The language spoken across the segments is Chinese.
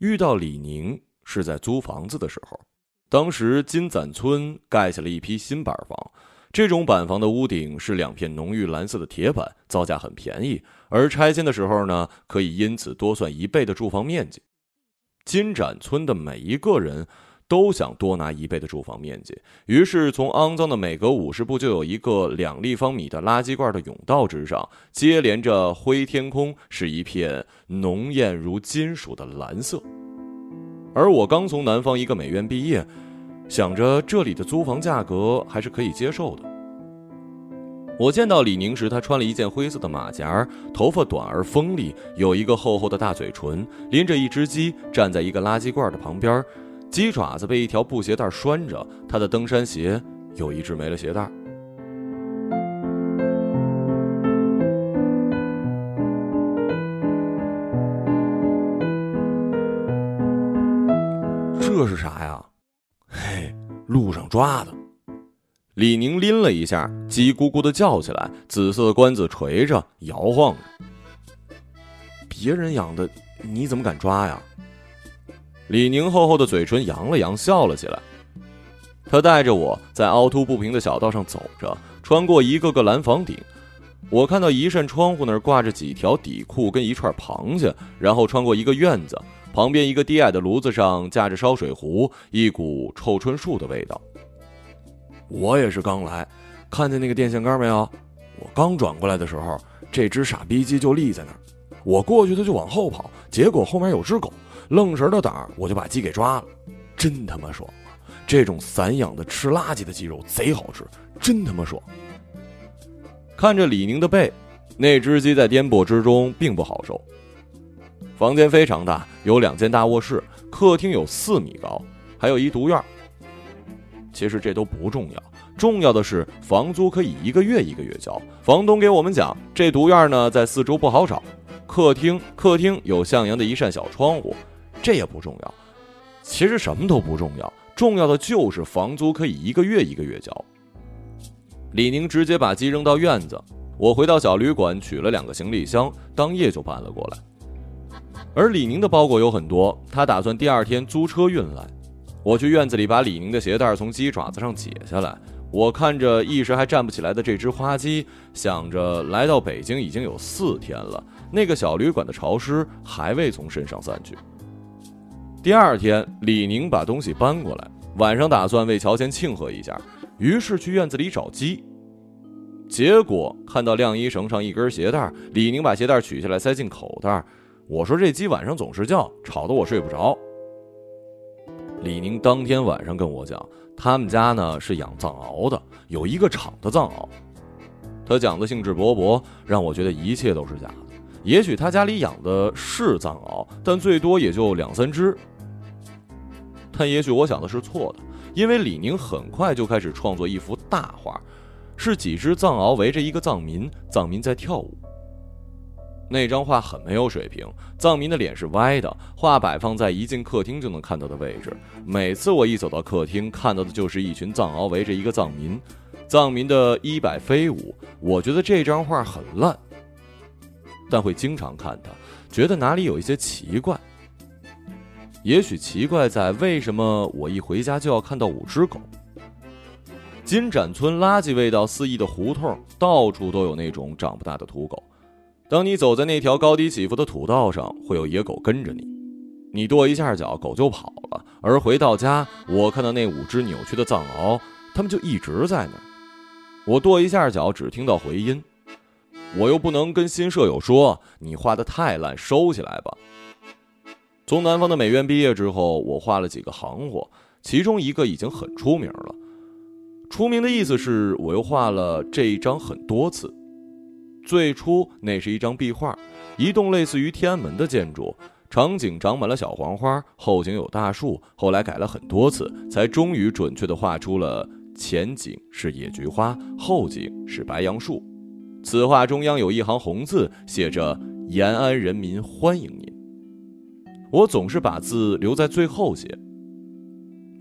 遇到李宁是在租房子的时候，当时金盏村盖下了一批新板房，这种板房的屋顶是两片浓郁蓝色的铁板，造价很便宜，而拆迁的时候呢，可以因此多算一倍的住房面积。金盏村的每一个人。都想多拿一倍的住房面积，于是从肮脏的每隔五十步就有一个两立方米的垃圾罐的甬道之上，接连着灰天空，是一片浓艳如金属的蓝色。而我刚从南方一个美院毕业，想着这里的租房价格还是可以接受的。我见到李宁时，他穿了一件灰色的马甲，头发短而锋利，有一个厚厚的大嘴唇，拎着一只鸡，站在一个垃圾罐的旁边。鸡爪子被一条布鞋带拴着，他的登山鞋有一只没了鞋带。这是啥呀？嘿，路上抓的。李宁拎了一下，鸡咕咕的叫起来，紫色的冠子垂着，摇晃着。别人养的，你怎么敢抓呀？李宁厚厚的嘴唇扬了扬，笑了起来。他带着我在凹凸不平的小道上走着，穿过一个个蓝房顶。我看到一扇窗户那儿挂着几条底裤跟一串螃蟹，然后穿过一个院子，旁边一个低矮的炉子上架着烧水壶，一股臭椿树的味道。我也是刚来，看见那个电线杆没有？我刚转过来的时候，这只傻逼鸡就立在那儿。我过去，它就往后跑，结果后面有只狗。愣神的胆儿，我就把鸡给抓了，真他妈爽！这种散养的吃垃圾的鸡肉贼好吃，真他妈爽！看着李宁的背，那只鸡在颠簸之中并不好受。房间非常大，有两间大卧室，客厅有四米高，还有一独院。其实这都不重要，重要的是房租可以一个月一个月交。房东给我们讲，这独院呢在四周不好找。客厅，客厅有向阳的一扇小窗户。这也不重要，其实什么都不重要，重要的就是房租可以一个月一个月交。李宁直接把鸡扔到院子，我回到小旅馆取了两个行李箱，当夜就搬了过来。而李宁的包裹有很多，他打算第二天租车运来。我去院子里把李宁的鞋带从鸡爪子上解下来，我看着一时还站不起来的这只花鸡，想着来到北京已经有四天了，那个小旅馆的潮湿还未从身上散去。第二天，李宁把东西搬过来，晚上打算为乔迁庆贺一下，于是去院子里找鸡。结果看到晾衣绳上一根鞋带，李宁把鞋带取下来塞进口袋。我说：“这鸡晚上总是叫，吵得我睡不着。”李宁当天晚上跟我讲，他们家呢是养藏獒的，有一个厂的藏獒。他讲的兴致勃勃，让我觉得一切都是假的。也许他家里养的是藏獒，但最多也就两三只。但也许我想的是错的，因为李宁很快就开始创作一幅大画，是几只藏獒围着一个藏民，藏民在跳舞。那张画很没有水平，藏民的脸是歪的，画摆放在一进客厅就能看到的位置。每次我一走到客厅，看到的就是一群藏獒围着一个藏民，藏民的衣摆飞舞。我觉得这张画很烂，但会经常看它，觉得哪里有一些奇怪。也许奇怪在为什么我一回家就要看到五只狗。金盏村垃圾味道四溢的胡同，到处都有那种长不大的土狗。当你走在那条高低起伏的土道上，会有野狗跟着你，你跺一下脚，狗就跑了。而回到家，我看到那五只扭曲的藏獒，它们就一直在那儿。我跺一下脚，只听到回音。我又不能跟新舍友说：“你画的太烂，收起来吧。”从南方的美院毕业之后，我画了几个行货，其中一个已经很出名了。出名的意思是我又画了这一张很多次。最初那是一张壁画，一栋类似于天安门的建筑，场景长满了小黄花，后景有大树。后来改了很多次，才终于准确地画出了前景是野菊花，后景是白杨树。此画中央有一行红字，写着“延安人民欢迎您”。我总是把字留在最后写。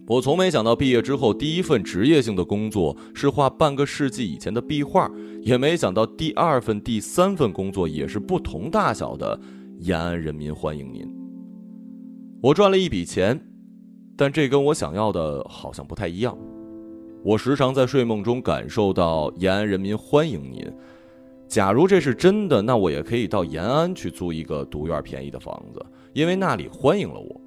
我从没想到毕业之后第一份职业性的工作是画半个世纪以前的壁画，也没想到第二份、第三份工作也是不同大小的“延安人民欢迎您”。我赚了一笔钱，但这跟我想要的好像不太一样。我时常在睡梦中感受到延安人民欢迎您。假如这是真的，那我也可以到延安去租一个独院便宜的房子，因为那里欢迎了我。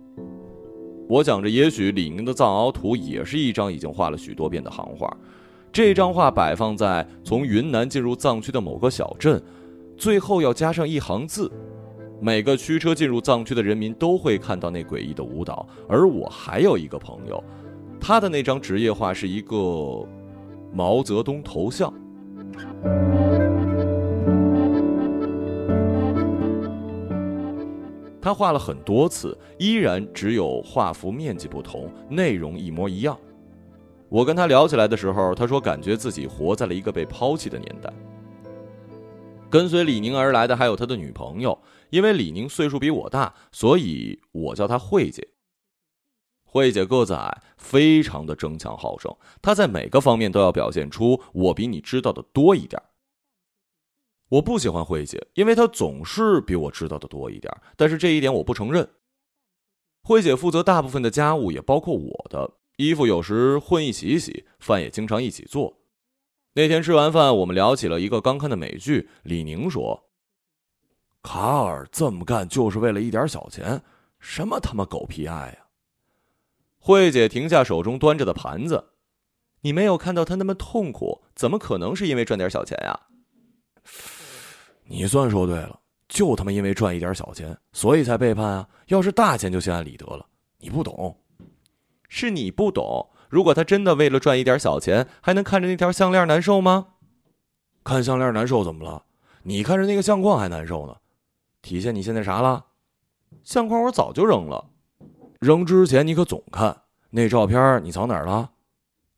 我想着，也许李宁的藏獒图也是一张已经画了许多遍的行画。这张画摆放在从云南进入藏区的某个小镇，最后要加上一行字：每个驱车进入藏区的人民都会看到那诡异的舞蹈。而我还有一个朋友，他的那张职业画是一个毛泽东头像。他画了很多次，依然只有画幅面积不同，内容一模一样。我跟他聊起来的时候，他说感觉自己活在了一个被抛弃的年代。跟随李宁而来的还有他的女朋友，因为李宁岁数比我大，所以我叫她慧姐。慧姐个子矮，非常的争强好胜，她在每个方面都要表现出我比你知道的多一点。我不喜欢慧姐，因为她总是比我知道的多一点。但是这一点我不承认。慧姐负责大部分的家务，也包括我的衣服，有时混一起洗，饭也经常一起做。那天吃完饭，我们聊起了一个刚看的美剧。李宁说：“卡尔这么干就是为了一点小钱，什么他妈狗屁爱呀！”慧姐停下手中端着的盘子：“你没有看到他那么痛苦，怎么可能是因为赚点小钱呀？”你算说对了，就他妈因为赚一点小钱，所以才背叛啊！要是大钱就心安理得了。你不懂，是你不懂。如果他真的为了赚一点小钱，还能看着那条项链难受吗？看项链难受怎么了？你看着那个相框还难受呢。体现你现在啥了？相框我早就扔了。扔之前你可总看那照片，你藏哪儿了？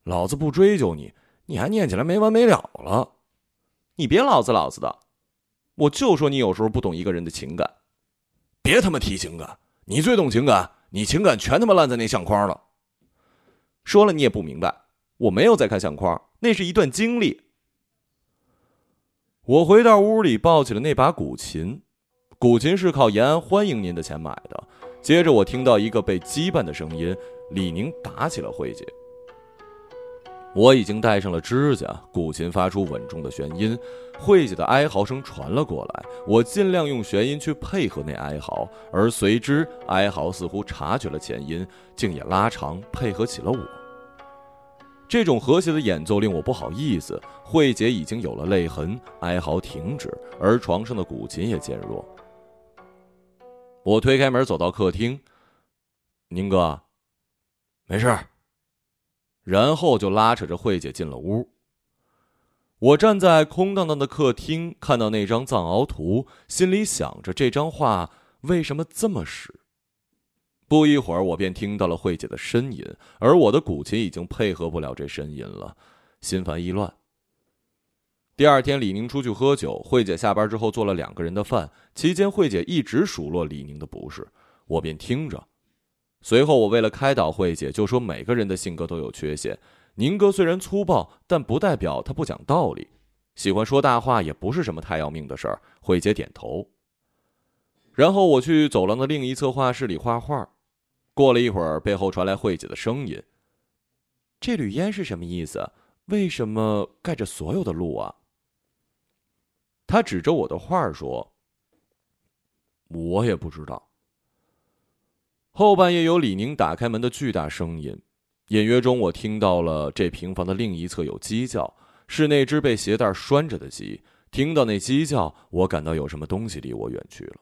老子不追究你，你还念起来没完没了了。你别老子老子的。我就说你有时候不懂一个人的情感，别他妈提情感，你最懂情感，你情感全他妈烂在那相框了。说了你也不明白，我没有在看相框，那是一段经历。我回到屋里，抱起了那把古琴，古琴是靠延安欢迎您的钱买的。接着我听到一个被羁绊的声音，李宁打起了慧姐。我已经戴上了指甲，古琴发出稳重的弦音，慧姐的哀嚎声传了过来。我尽量用弦音去配合那哀嚎，而随之哀嚎似乎察觉了前音，竟也拉长配合起了我。这种和谐的演奏令我不好意思。慧姐已经有了泪痕，哀嚎停止，而床上的古琴也渐弱。我推开门走到客厅，宁哥，没事儿。然后就拉扯着慧姐进了屋。我站在空荡荡的客厅，看到那张藏獒图，心里想着这张画为什么这么使。不一会儿，我便听到了慧姐的呻吟，而我的古琴已经配合不了这呻吟了，心烦意乱。第二天，李宁出去喝酒，慧姐下班之后做了两个人的饭，期间慧姐一直数落李宁的不是，我便听着。随后，我为了开导慧姐，就说每个人的性格都有缺陷。宁哥虽然粗暴，但不代表他不讲道理。喜欢说大话也不是什么太要命的事儿。慧姐点头。然后我去走廊的另一侧画室里画画。过了一会儿，背后传来慧姐的声音：“这缕烟是什么意思？为什么盖着所有的路啊？”他指着我的画说：“我也不知道。”后半夜有李宁打开门的巨大声音，隐约中我听到了这平房的另一侧有鸡叫，是那只被鞋带拴着的鸡。听到那鸡叫，我感到有什么东西离我远去了。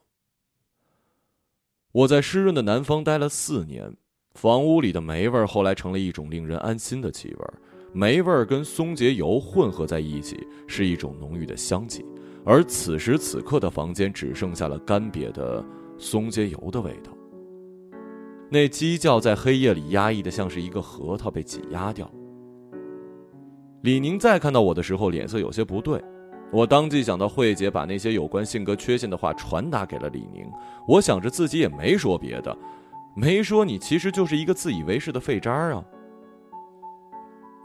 我在湿润的南方待了四年，房屋里的霉味后来成了一种令人安心的气味，霉味儿跟松节油混合在一起，是一种浓郁的香气。而此时此刻的房间只剩下了干瘪的松节油的味道。那鸡叫在黑夜里压抑的像是一个核桃被挤压掉。李宁再看到我的时候，脸色有些不对。我当即想到慧姐把那些有关性格缺陷的话传达给了李宁。我想着自己也没说别的，没说你其实就是一个自以为是的废渣啊。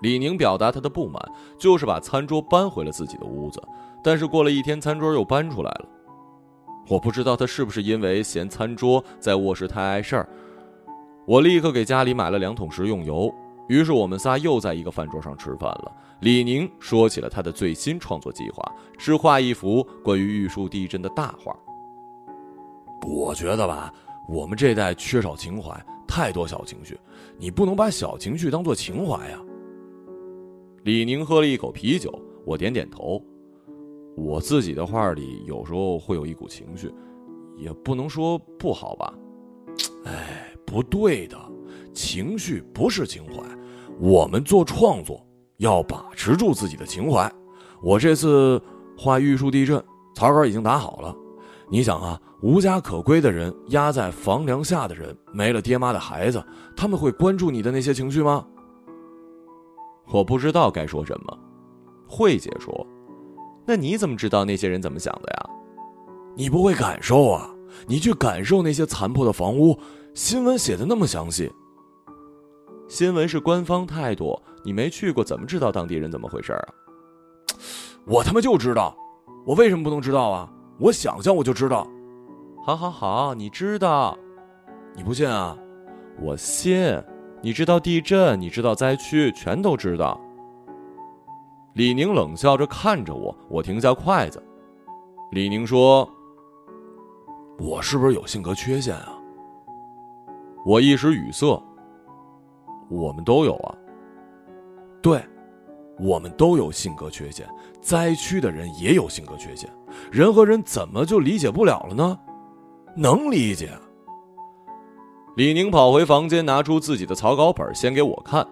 李宁表达他的不满，就是把餐桌搬回了自己的屋子。但是过了一天，餐桌又搬出来了。我不知道他是不是因为嫌餐桌在卧室太碍事儿。我立刻给家里买了两桶食用油。于是我们仨又在一个饭桌上吃饭了。李宁说起了他的最新创作计划，是画一幅关于玉树地震的大画。我觉得吧，我们这代缺少情怀，太多小情绪，你不能把小情绪当做情怀呀。李宁喝了一口啤酒，我点点头。我自己的画里有时候会有一股情绪，也不能说不好吧。哎，不对的，情绪不是情怀。我们做创作要把持住自己的情怀。我这次画玉树地震，草稿已经打好了。你想啊，无家可归的人，压在房梁下的人，没了爹妈的孩子，他们会关注你的那些情绪吗？我不知道该说什么。慧姐说：“那你怎么知道那些人怎么想的呀？你不会感受啊？你去感受那些残破的房屋。新闻写的那么详细。新闻是官方态度，你没去过，怎么知道当地人怎么回事啊？我他妈就知道，我为什么不能知道啊？我想象我就知道。好好好，你知道，你不信啊？我信。你知道地震，你知道灾区，全都知道。李宁冷笑着看着我，我停下筷子。李宁说：“我是不是有性格缺陷啊？”我一时语塞。我们都有啊。对，我们都有性格缺陷。灾区的人也有性格缺陷。人和人怎么就理解不了了呢？能理解。李宁跑回房间，拿出自己的草稿本，先给我看。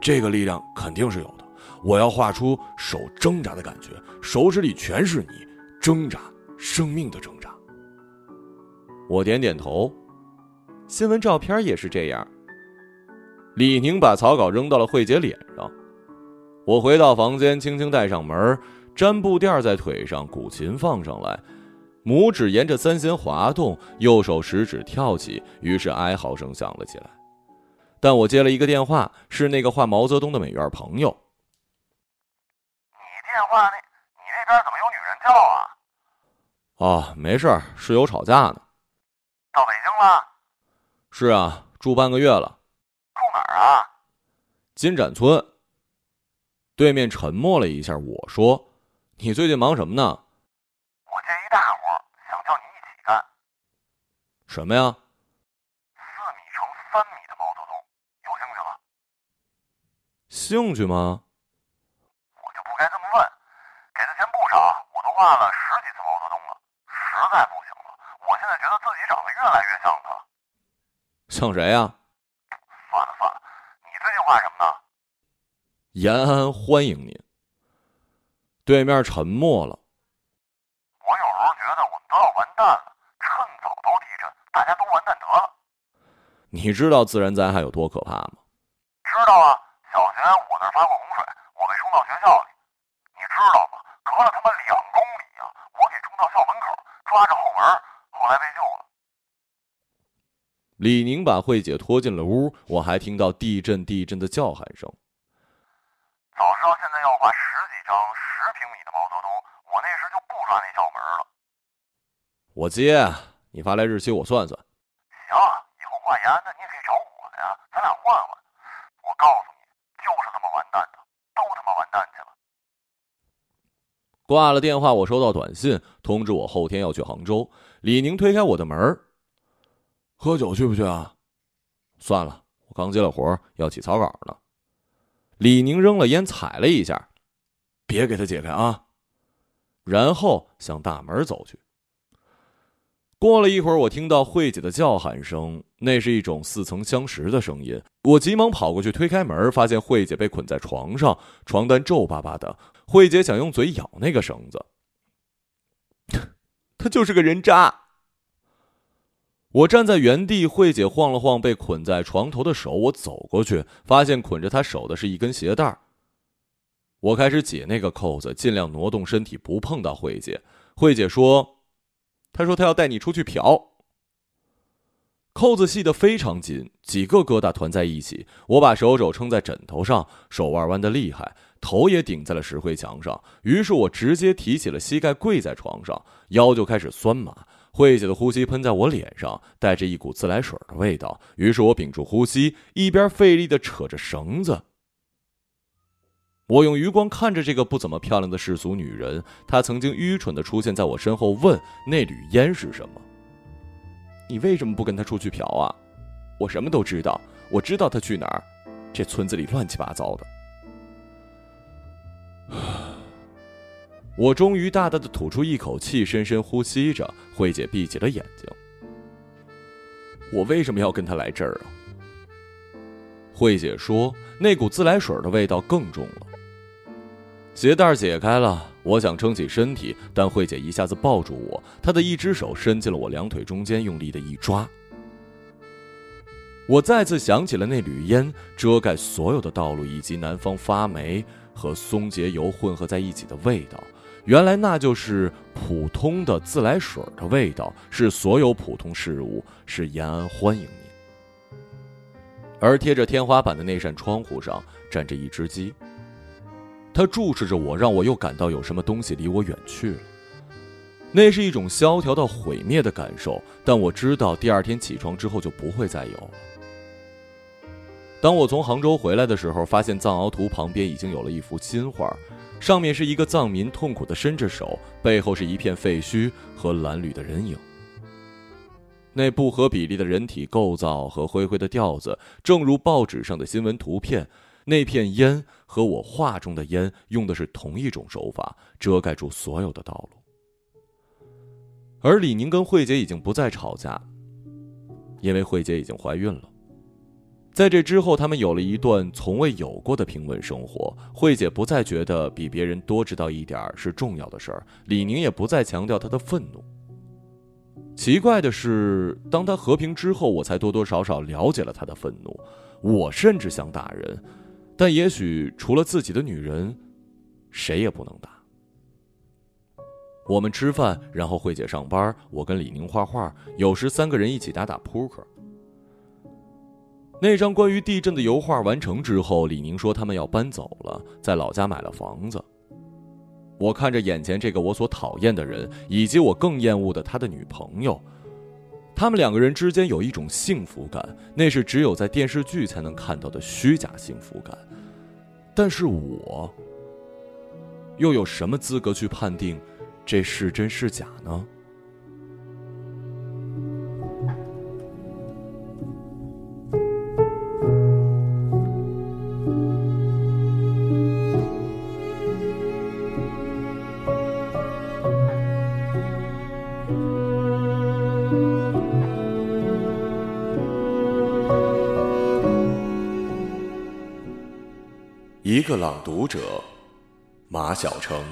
这个力量肯定是有的。我要画出手挣扎的感觉，手指里全是你，挣扎，生命的挣扎。我点点头。新闻照片也是这样。李宁把草稿扔到了慧姐脸上。我回到房间，轻轻带上门，粘布垫在腿上，古琴放上来。拇指沿着三弦滑动，右手食指跳起，于是哀嚎声响了起来。但我接了一个电话，是那个画毛泽东的美院朋友。你电话那，你那边怎么有女人叫啊？哦，没事，室友吵架呢。到北京了？是啊，住半个月了。住哪儿啊？金盏村。对面沉默了一下，我说：“你最近忙什么呢？”我接一大活，想叫你一起干什么呀？四米乘三米的毛泽东，有兴趣吗？兴趣吗？我就不该这么问。给的钱不少，我都画了十几次毛泽东了，实在不行了，我现在觉得自己长得越来越像他。像谁呀？算了算了，你这句话什么呢？延安欢迎您。对面沉默了。我有时候觉得我们都要完蛋了。趁早都地震大家都完蛋得了。你知道自然灾害有多可怕吗？知道啊，小学我那儿发过洪水，我被冲到学校里。你知道吗？隔了他妈两公里呀，我给冲到校门口，抓着后门，后来被救了。李宁把慧姐拖进了屋，我还听到地震地震的叫喊声。早知道现在要画十几张十平米的毛泽东，我那时就不抓那小门了。我接。你发来日期，我算算。行，以后画延安的你也可以找我呀，咱俩换换。我告诉你，就是这么完蛋的，都他妈完蛋去了。挂了电话，我收到短信通知我后天要去杭州。李宁推开我的门喝酒去不去啊？算了，我刚接了活要起草稿呢。李宁扔了烟，踩了一下，别给他解开啊。然后向大门走去。过了一会儿，我听到慧姐的叫喊声，那是一种似曾相识的声音。我急忙跑过去推开门，发现慧姐被捆在床上，床单皱巴巴的。慧姐想用嘴咬那个绳子，她就是个人渣。我站在原地，慧姐晃了晃被捆在床头的手，我走过去，发现捆着她手的是一根鞋带。我开始解那个扣子，尽量挪动身体不碰到慧姐。慧姐说。她说：“她要带你出去嫖。”扣子系得非常紧，几个疙瘩团在一起。我把手肘撑在枕头上，手腕弯得厉害，头也顶在了石灰墙上。于是我直接提起了膝盖，跪在床上，腰就开始酸麻。慧姐的呼吸喷在我脸上，带着一股自来水的味道。于是我屏住呼吸，一边费力的扯着绳子。我用余光看着这个不怎么漂亮的世俗女人，她曾经愚蠢的出现在我身后，问那缕烟是什么？你为什么不跟她出去嫖啊？我什么都知道，我知道她去哪儿。这村子里乱七八糟的。我终于大大的吐出一口气，深深呼吸着。慧姐闭起了眼睛。我为什么要跟他来这儿啊？慧姐说：“那股自来水的味道更重了。”鞋带解开了，我想撑起身体，但慧姐一下子抱住我，她的一只手伸进了我两腿中间，用力的一抓。我再次想起了那缕烟遮盖所有的道路，以及南方发霉和松节油混合在一起的味道。原来那就是普通的自来水的味道，是所有普通事物，是延安欢迎您。而贴着天花板的那扇窗户上站着一只鸡，它注视着我，让我又感到有什么东西离我远去了。那是一种萧条到毁灭的感受，但我知道第二天起床之后就不会再有了。当我从杭州回来的时候，发现藏獒图旁边已经有了一幅新画，上面是一个藏民痛苦的伸着手，背后是一片废墟和褴褛的人影。那不合比例的人体构造和灰灰的调子，正如报纸上的新闻图片。那片烟和我画中的烟用的是同一种手法，遮盖住所有的道路。而李宁跟慧姐已经不再吵架，因为慧姐已经怀孕了。在这之后，他们有了一段从未有过的平稳生活。慧姐不再觉得比别人多知道一点是重要的事儿，李宁也不再强调他的愤怒。奇怪的是，当他和平之后，我才多多少少了解了他的愤怒。我甚至想打人，但也许除了自己的女人，谁也不能打。我们吃饭，然后慧姐上班，我跟李宁画画，有时三个人一起打打扑克。那张关于地震的油画完成之后，李宁说他们要搬走了，在老家买了房子。我看着眼前这个我所讨厌的人，以及我更厌恶的他的女朋友，他们两个人之间有一种幸福感，那是只有在电视剧才能看到的虚假幸福感。但是我又有什么资格去判定这是真是假呢？一个朗读者，马晓成。